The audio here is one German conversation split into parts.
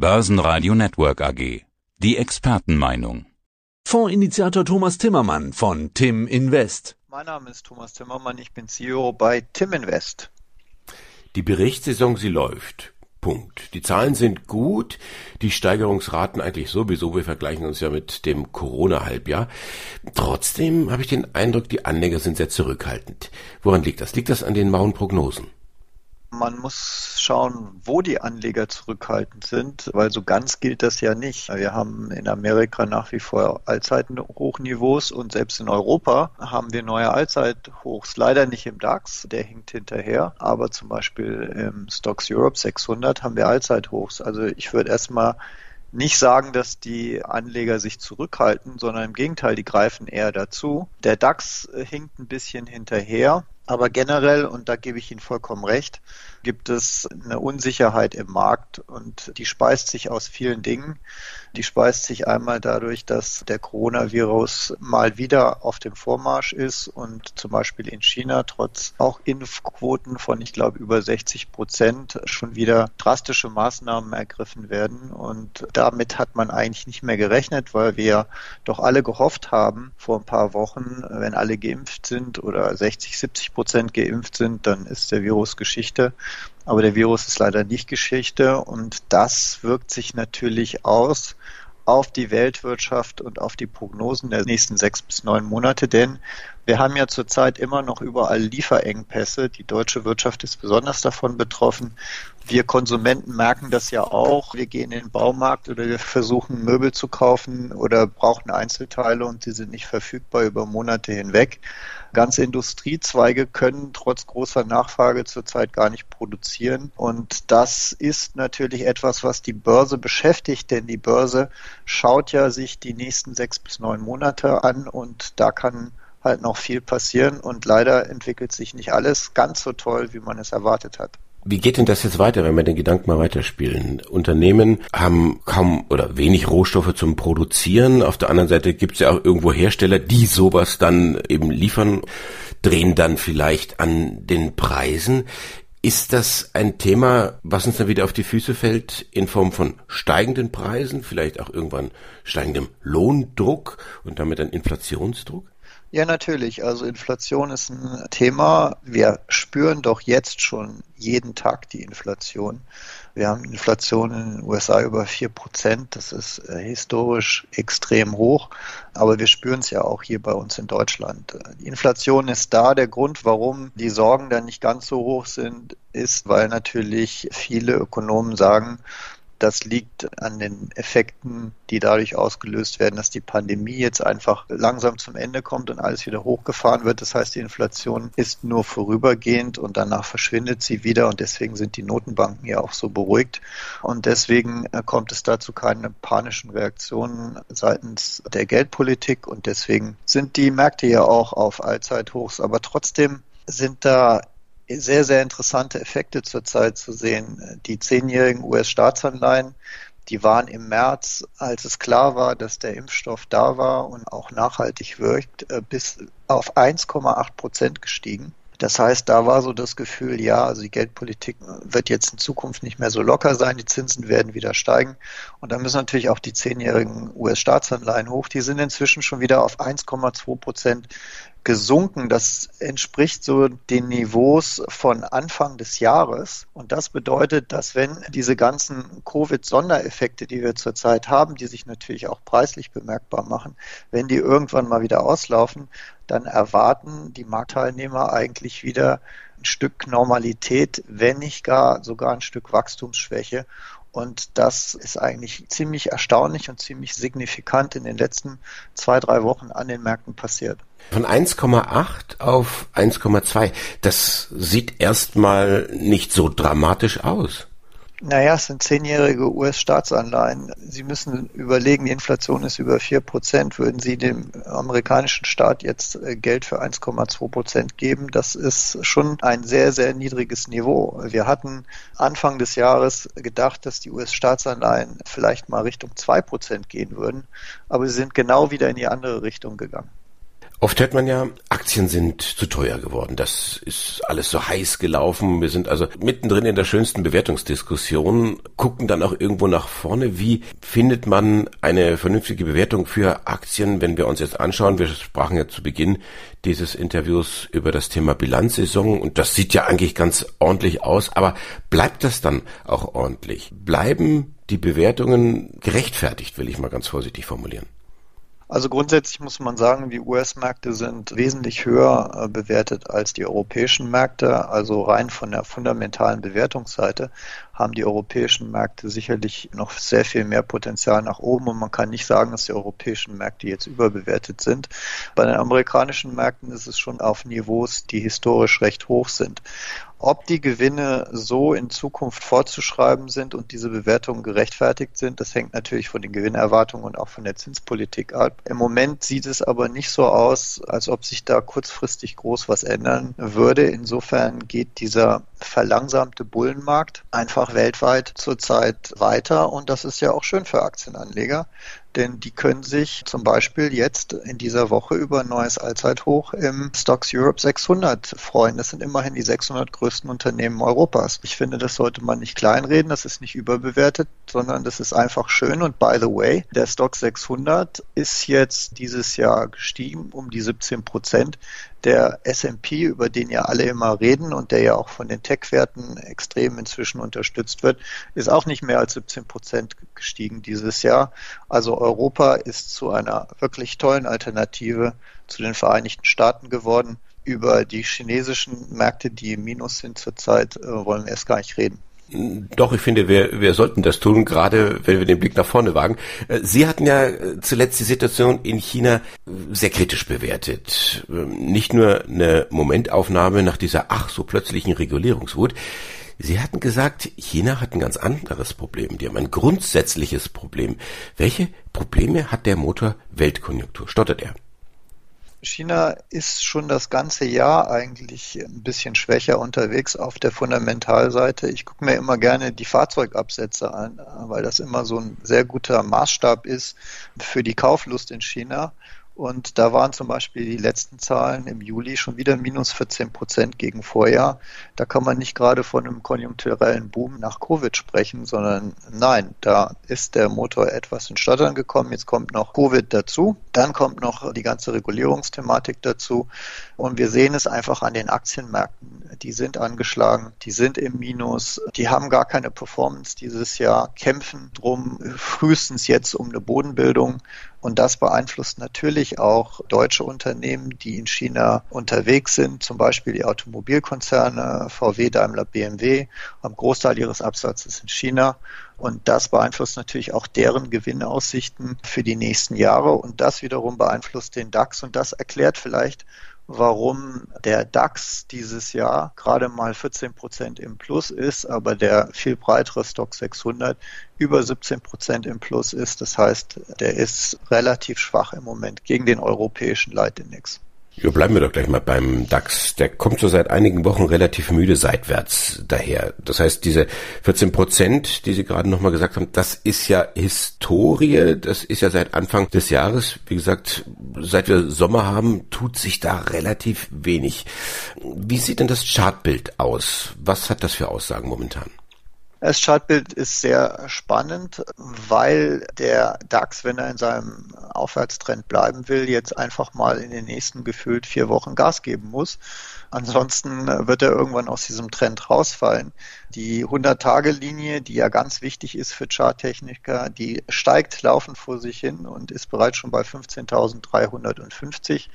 Börsenradio Network AG. Die Expertenmeinung. Fondsinitiator Thomas Timmermann von Tim Invest. Mein Name ist Thomas Timmermann, ich bin CEO bei Tim Invest. Die Berichtssaison, sie läuft. Punkt. Die Zahlen sind gut, die Steigerungsraten eigentlich sowieso, wir vergleichen uns ja mit dem Corona-Halbjahr. Trotzdem habe ich den Eindruck, die Anleger sind sehr zurückhaltend. Woran liegt das? Liegt das an den mauen Prognosen? Man muss schauen, wo die Anleger zurückhaltend sind, weil so ganz gilt das ja nicht. Wir haben in Amerika nach wie vor Allzeithochniveaus und selbst in Europa haben wir neue Allzeithochs. Leider nicht im DAX, der hinkt hinterher, aber zum Beispiel im Stocks Europe 600 haben wir Allzeithochs. Also ich würde erstmal nicht sagen, dass die Anleger sich zurückhalten, sondern im Gegenteil, die greifen eher dazu. Der DAX hinkt ein bisschen hinterher. Aber generell, und da gebe ich Ihnen vollkommen recht, gibt es eine Unsicherheit im Markt und die speist sich aus vielen Dingen. Die speist sich einmal dadurch, dass der Coronavirus mal wieder auf dem Vormarsch ist und zum Beispiel in China trotz auch Impfquoten von, ich glaube, über 60 Prozent schon wieder drastische Maßnahmen ergriffen werden. Und damit hat man eigentlich nicht mehr gerechnet, weil wir doch alle gehofft haben vor ein paar Wochen, wenn alle geimpft sind oder 60, 70 Prozent geimpft sind, dann ist der Virus Geschichte. Aber der Virus ist leider nicht Geschichte und das wirkt sich natürlich aus auf die Weltwirtschaft und auf die Prognosen der nächsten sechs bis neun Monate, denn wir haben ja zurzeit immer noch überall Lieferengpässe. Die deutsche Wirtschaft ist besonders davon betroffen. Wir Konsumenten merken das ja auch. Wir gehen in den Baumarkt oder wir versuchen Möbel zu kaufen oder brauchen Einzelteile und sie sind nicht verfügbar über Monate hinweg. Ganze Industriezweige können trotz großer Nachfrage zurzeit gar nicht produzieren. Und das ist natürlich etwas, was die Börse beschäftigt, denn die Börse schaut ja sich die nächsten sechs bis neun Monate an und da kann halt noch viel passieren und leider entwickelt sich nicht alles ganz so toll, wie man es erwartet hat. Wie geht denn das jetzt weiter, wenn wir den Gedanken mal weiterspielen? Unternehmen haben kaum oder wenig Rohstoffe zum Produzieren. Auf der anderen Seite gibt es ja auch irgendwo Hersteller, die sowas dann eben liefern, drehen dann vielleicht an den Preisen. Ist das ein Thema, was uns dann wieder auf die Füße fällt in Form von steigenden Preisen, vielleicht auch irgendwann steigendem Lohndruck und damit ein Inflationsdruck? Ja, natürlich. Also Inflation ist ein Thema. Wir spüren doch jetzt schon jeden Tag die Inflation. Wir haben Inflation in den USA über vier Prozent. Das ist äh, historisch extrem hoch. Aber wir spüren es ja auch hier bei uns in Deutschland. Die Inflation ist da. Der Grund, warum die Sorgen dann nicht ganz so hoch sind, ist, weil natürlich viele Ökonomen sagen, das liegt an den Effekten, die dadurch ausgelöst werden, dass die Pandemie jetzt einfach langsam zum Ende kommt und alles wieder hochgefahren wird. Das heißt, die Inflation ist nur vorübergehend und danach verschwindet sie wieder und deswegen sind die Notenbanken ja auch so beruhigt und deswegen äh, kommt es dazu keine panischen Reaktionen seitens der Geldpolitik und deswegen sind die Märkte ja auch auf Allzeithochs, aber trotzdem sind da sehr, sehr interessante Effekte zurzeit zu sehen. Die zehnjährigen US-Staatsanleihen, die waren im März, als es klar war, dass der Impfstoff da war und auch nachhaltig wirkt, äh, bis auf 1,8 Prozent gestiegen. Das heißt, da war so das Gefühl, ja, also die Geldpolitik wird jetzt in Zukunft nicht mehr so locker sein, die Zinsen werden wieder steigen. Und da müssen natürlich auch die zehnjährigen US-Staatsanleihen hoch. Die sind inzwischen schon wieder auf 1,2 Prozent gesunken. Das entspricht so den Niveaus von Anfang des Jahres. Und das bedeutet, dass wenn diese ganzen Covid-Sondereffekte, die wir zurzeit haben, die sich natürlich auch preislich bemerkbar machen, wenn die irgendwann mal wieder auslaufen, dann erwarten die Marktteilnehmer eigentlich wieder ein Stück Normalität, wenn nicht gar sogar ein Stück Wachstumsschwäche. Und das ist eigentlich ziemlich erstaunlich und ziemlich signifikant in den letzten zwei, drei Wochen an den Märkten passiert. Von 1,8 auf 1,2, das sieht erstmal nicht so dramatisch aus. Naja, es sind zehnjährige US-Staatsanleihen. Sie müssen überlegen, die Inflation ist über vier Prozent. Würden Sie dem amerikanischen Staat jetzt äh, Geld für 1,2 Prozent geben? Das ist schon ein sehr, sehr niedriges Niveau. Wir hatten Anfang des Jahres gedacht, dass die US-Staatsanleihen vielleicht mal Richtung zwei Prozent gehen würden, aber sie sind genau wieder in die andere Richtung gegangen. Oft hört man ja, Aktien sind zu teuer geworden. Das ist alles so heiß gelaufen. Wir sind also mittendrin in der schönsten Bewertungsdiskussion, gucken dann auch irgendwo nach vorne. Wie findet man eine vernünftige Bewertung für Aktien, wenn wir uns jetzt anschauen? Wir sprachen ja zu Beginn dieses Interviews über das Thema Bilanzsaison und das sieht ja eigentlich ganz ordentlich aus. Aber bleibt das dann auch ordentlich? Bleiben die Bewertungen gerechtfertigt, will ich mal ganz vorsichtig formulieren? Also grundsätzlich muss man sagen, die US-Märkte sind wesentlich höher äh, bewertet als die europäischen Märkte. Also rein von der fundamentalen Bewertungsseite haben die europäischen Märkte sicherlich noch sehr viel mehr Potenzial nach oben und man kann nicht sagen, dass die europäischen Märkte jetzt überbewertet sind. Bei den amerikanischen Märkten ist es schon auf Niveaus, die historisch recht hoch sind. Ob die Gewinne so in Zukunft fortzuschreiben sind und diese Bewertungen gerechtfertigt sind, das hängt natürlich von den Gewinnerwartungen und auch von der Zinspolitik ab. Im Moment sieht es aber nicht so aus, als ob sich da kurzfristig groß was ändern würde. Insofern geht dieser verlangsamte Bullenmarkt einfach weltweit zurzeit weiter und das ist ja auch schön für Aktienanleger denn die können sich zum Beispiel jetzt in dieser Woche über ein neues Allzeithoch im Stocks Europe 600 freuen. Das sind immerhin die 600 größten Unternehmen Europas. Ich finde, das sollte man nicht kleinreden, das ist nicht überbewertet, sondern das ist einfach schön. Und by the way, der Stock 600 ist jetzt dieses Jahr gestiegen um die 17 Prozent der S&P, über den ja alle immer reden und der ja auch von den Tech-Werten extrem inzwischen unterstützt wird, ist auch nicht mehr als 17 Prozent gestiegen dieses Jahr. Also Europa ist zu einer wirklich tollen Alternative zu den Vereinigten Staaten geworden. Über die chinesischen Märkte, die im Minus sind zurzeit, äh, wollen wir erst gar nicht reden. Doch, ich finde, wir, wir sollten das tun, gerade wenn wir den Blick nach vorne wagen. Äh, Sie hatten ja äh, zuletzt die Situation in China sehr kritisch bewertet. Ähm, nicht nur eine Momentaufnahme nach dieser ach so plötzlichen Regulierungswut. Sie hatten gesagt, China hat ein ganz anderes Problem. Die haben ein grundsätzliches Problem. Welche Probleme hat der Motor Weltkonjunktur? Stottert er? China ist schon das ganze Jahr eigentlich ein bisschen schwächer unterwegs auf der Fundamentalseite. Ich gucke mir immer gerne die Fahrzeugabsätze an, weil das immer so ein sehr guter Maßstab ist für die Kauflust in China. Und da waren zum Beispiel die letzten Zahlen im Juli schon wieder minus 14 Prozent gegen Vorjahr. Da kann man nicht gerade von einem konjunkturellen Boom nach Covid sprechen, sondern nein, da ist der Motor etwas in Stottern gekommen. Jetzt kommt noch Covid dazu. Dann kommt noch die ganze Regulierungsthematik dazu. Und wir sehen es einfach an den Aktienmärkten. Die sind angeschlagen, die sind im Minus, die haben gar keine Performance dieses Jahr, kämpfen drum frühestens jetzt um eine Bodenbildung. Und das beeinflusst natürlich auch deutsche Unternehmen, die in China unterwegs sind, zum Beispiel die Automobilkonzerne VW, Daimler, BMW, haben Großteil ihres Absatzes in China. Und das beeinflusst natürlich auch deren Gewinnaussichten für die nächsten Jahre. Und das wiederum beeinflusst den DAX. Und das erklärt vielleicht, warum der DAX dieses Jahr gerade mal 14 Prozent im Plus ist, aber der viel breitere Stock 600 über 17 Prozent im Plus ist. Das heißt, der ist relativ schwach im Moment gegen den europäischen Leitindex. Ja, bleiben wir doch gleich mal beim DAX. Der kommt so seit einigen Wochen relativ müde seitwärts daher. Das heißt, diese 14 Prozent, die Sie gerade nochmal gesagt haben, das ist ja Historie. Das ist ja seit Anfang des Jahres. Wie gesagt, seit wir Sommer haben, tut sich da relativ wenig. Wie sieht denn das Chartbild aus? Was hat das für Aussagen momentan? Das Chartbild ist sehr spannend, weil der DAX, wenn er in seinem Aufwärtstrend bleiben will, jetzt einfach mal in den nächsten gefühlt vier Wochen Gas geben muss. Ansonsten wird er irgendwann aus diesem Trend rausfallen. Die 100-Tage-Linie, die ja ganz wichtig ist für Charttechniker, die steigt laufend vor sich hin und ist bereits schon bei 15.350.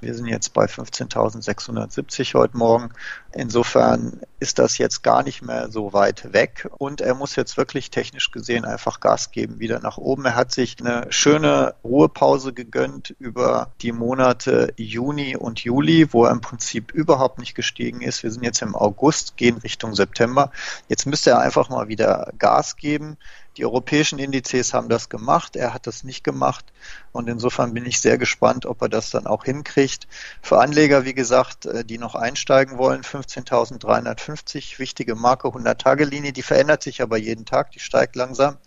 Wir sind jetzt bei 15.670 heute Morgen. Insofern ist das jetzt gar nicht mehr so weit weg und er muss jetzt wirklich technisch gesehen einfach Gas geben, wieder nach oben. Er hat sich eine schöne Ruhepause gegönnt über die Monate Juni und Juli, wo er im Prinzip überhaupt nicht gestiegen ist. Wir sind jetzt im August, gehen Richtung September. Jetzt müsste er einfach mal wieder Gas geben. Die europäischen Indizes haben das gemacht, er hat das nicht gemacht. Und insofern bin ich sehr gespannt, ob er das dann auch hinkriegt. Für Anleger, wie gesagt, äh, die noch einsteigen wollen, 15.350, wichtige Marke, 100-Tage-Linie, die verändert sich aber jeden Tag, die steigt langsam,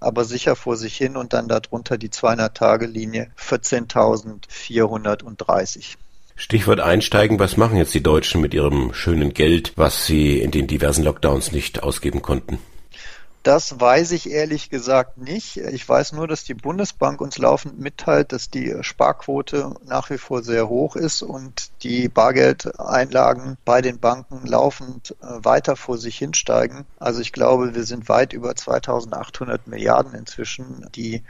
aber sicher vor sich hin und dann darunter die 200-Tage-Linie 14.430. Stichwort einsteigen, was machen jetzt die Deutschen mit ihrem schönen Geld, was sie in den diversen Lockdowns nicht ausgeben konnten? Das weiß ich ehrlich gesagt nicht. Ich weiß nur, dass die Bundesbank uns laufend mitteilt, dass die Sparquote nach wie vor sehr hoch ist und die Bargeldeinlagen bei den Banken laufend äh, weiter vor sich hinsteigen. Also ich glaube, wir sind weit über 2800 Milliarden inzwischen, die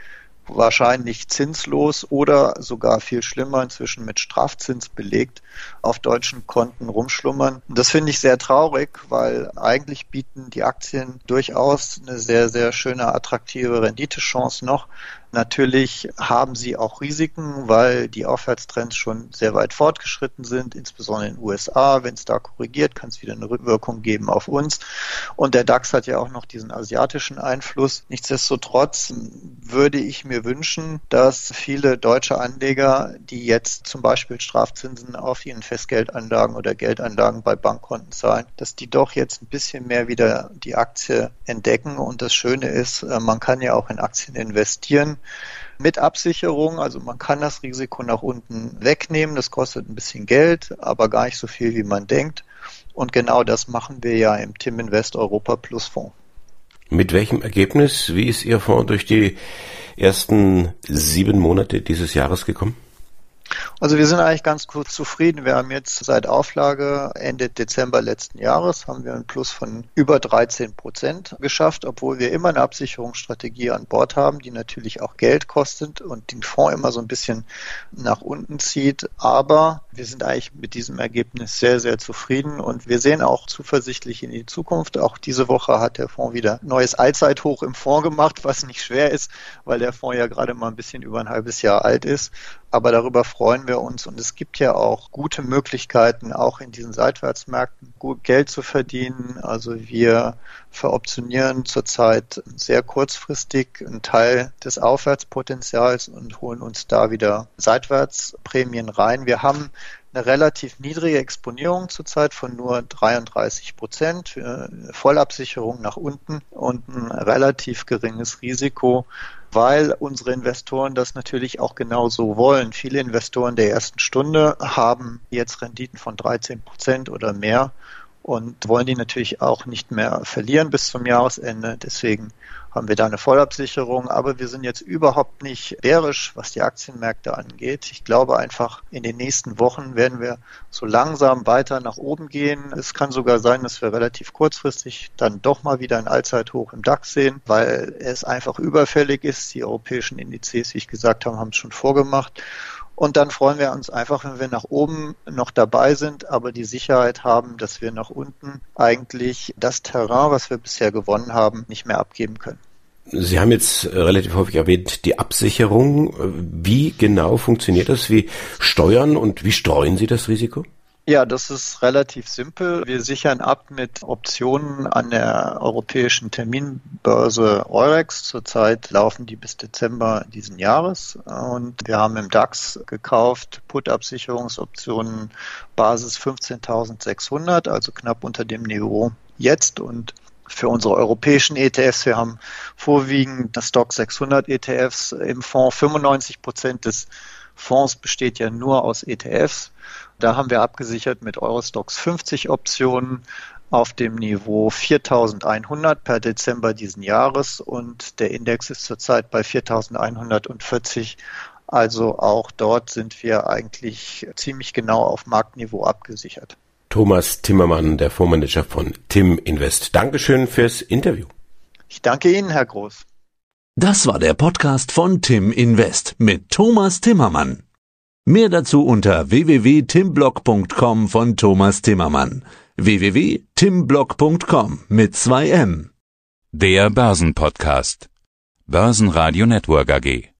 wahrscheinlich zinslos oder sogar viel schlimmer inzwischen mit Strafzins belegt auf deutschen Konten rumschlummern. Das finde ich sehr traurig, weil eigentlich bieten die Aktien durchaus eine sehr, sehr schöne, attraktive Renditechance noch. Natürlich haben sie auch Risiken, weil die Aufwärtstrends schon sehr weit fortgeschritten sind, insbesondere in den USA. Wenn es da korrigiert, kann es wieder eine Rückwirkung geben auf uns. Und der DAX hat ja auch noch diesen asiatischen Einfluss. Nichtsdestotrotz würde ich mir wünschen, dass viele deutsche Anleger, die jetzt zum Beispiel Strafzinsen auf ihren Festgeldanlagen oder Geldanlagen bei Bankkonten zahlen, dass die doch jetzt ein bisschen mehr wieder die Aktie entdecken. Und das Schöne ist, äh, man kann ja auch in Aktien investieren mit Absicherung. Also man kann das Risiko nach unten wegnehmen. Das kostet ein bisschen Geld, aber gar nicht so viel, wie man denkt. Und genau das machen wir ja im Tim Invest Europa Plus Fonds. Mit welchem Ergebnis? Wie ist Ihr Fonds durch die ersten sieben Monate dieses Jahres gekommen? Also wir sind eigentlich ganz kurz zufrieden. Wir haben jetzt seit Auflage Ende Dezember letzten Jahres haben wir einen Plus von über 13 Prozent geschafft, obwohl wir immer eine Absicherungsstrategie an Bord haben, die natürlich auch Geld kostet und den Fonds immer so ein bisschen nach unten zieht. Aber wir sind eigentlich mit diesem Ergebnis sehr, sehr zufrieden und wir sehen auch zuversichtlich in die Zukunft. Auch diese Woche hat der Fonds wieder neues Allzeithoch im Fonds gemacht, was nicht schwer ist, weil der Fonds ja gerade mal ein bisschen über ein halbes Jahr alt ist. Aber darüber freuen wir uns und es gibt ja auch gute Möglichkeiten, auch in diesen Seitwärtsmärkten gut Geld zu verdienen. Also wir veroptionieren zurzeit sehr kurzfristig einen Teil des Aufwärtspotenzials und holen uns da wieder Seitwärtsprämien rein. Wir haben eine relativ niedrige Exponierung zurzeit von nur 33 Prozent, für Vollabsicherung nach unten und ein relativ geringes Risiko weil unsere Investoren das natürlich auch genauso wollen. Viele Investoren der ersten Stunde haben jetzt Renditen von 13 Prozent oder mehr und wollen die natürlich auch nicht mehr verlieren bis zum Jahresende. Deswegen haben wir da eine Vollabsicherung, aber wir sind jetzt überhaupt nicht bärisch, was die Aktienmärkte angeht. Ich glaube einfach, in den nächsten Wochen werden wir so langsam weiter nach oben gehen. Es kann sogar sein, dass wir relativ kurzfristig dann doch mal wieder ein Allzeithoch im DAX sehen, weil es einfach überfällig ist. Die europäischen Indizes, wie ich gesagt habe, haben es schon vorgemacht. Und dann freuen wir uns einfach, wenn wir nach oben noch dabei sind, aber die Sicherheit haben, dass wir nach unten eigentlich das Terrain, was wir bisher gewonnen haben, nicht mehr abgeben können. Sie haben jetzt relativ häufig erwähnt, die Absicherung. Wie genau funktioniert das? Wie steuern und wie streuen Sie das Risiko? Ja, das ist relativ simpel. Wir sichern ab mit Optionen an der europäischen Terminbörse Eurex. Zurzeit laufen die bis Dezember diesen Jahres. Und wir haben im DAX gekauft Put-Absicherungsoptionen Basis 15.600, also knapp unter dem Niveau jetzt. Und für unsere europäischen ETFs. Wir haben vorwiegend das Stock 600 ETFs im Fonds. 95 Prozent des Fonds besteht ja nur aus ETFs. Da haben wir abgesichert mit Eurostox 50 Optionen auf dem Niveau 4100 per Dezember diesen Jahres und der Index ist zurzeit bei 4140. Also auch dort sind wir eigentlich ziemlich genau auf Marktniveau abgesichert. Thomas Timmermann, der Fondsmanager von Tim Invest. Dankeschön fürs Interview. Ich danke Ihnen, Herr Groß. Das war der Podcast von Tim Invest mit Thomas Timmermann. Mehr dazu unter www.timblock.com von Thomas Timmermann. www.timblock.com mit zwei M. Der Börsenpodcast. Börsenradio Network AG.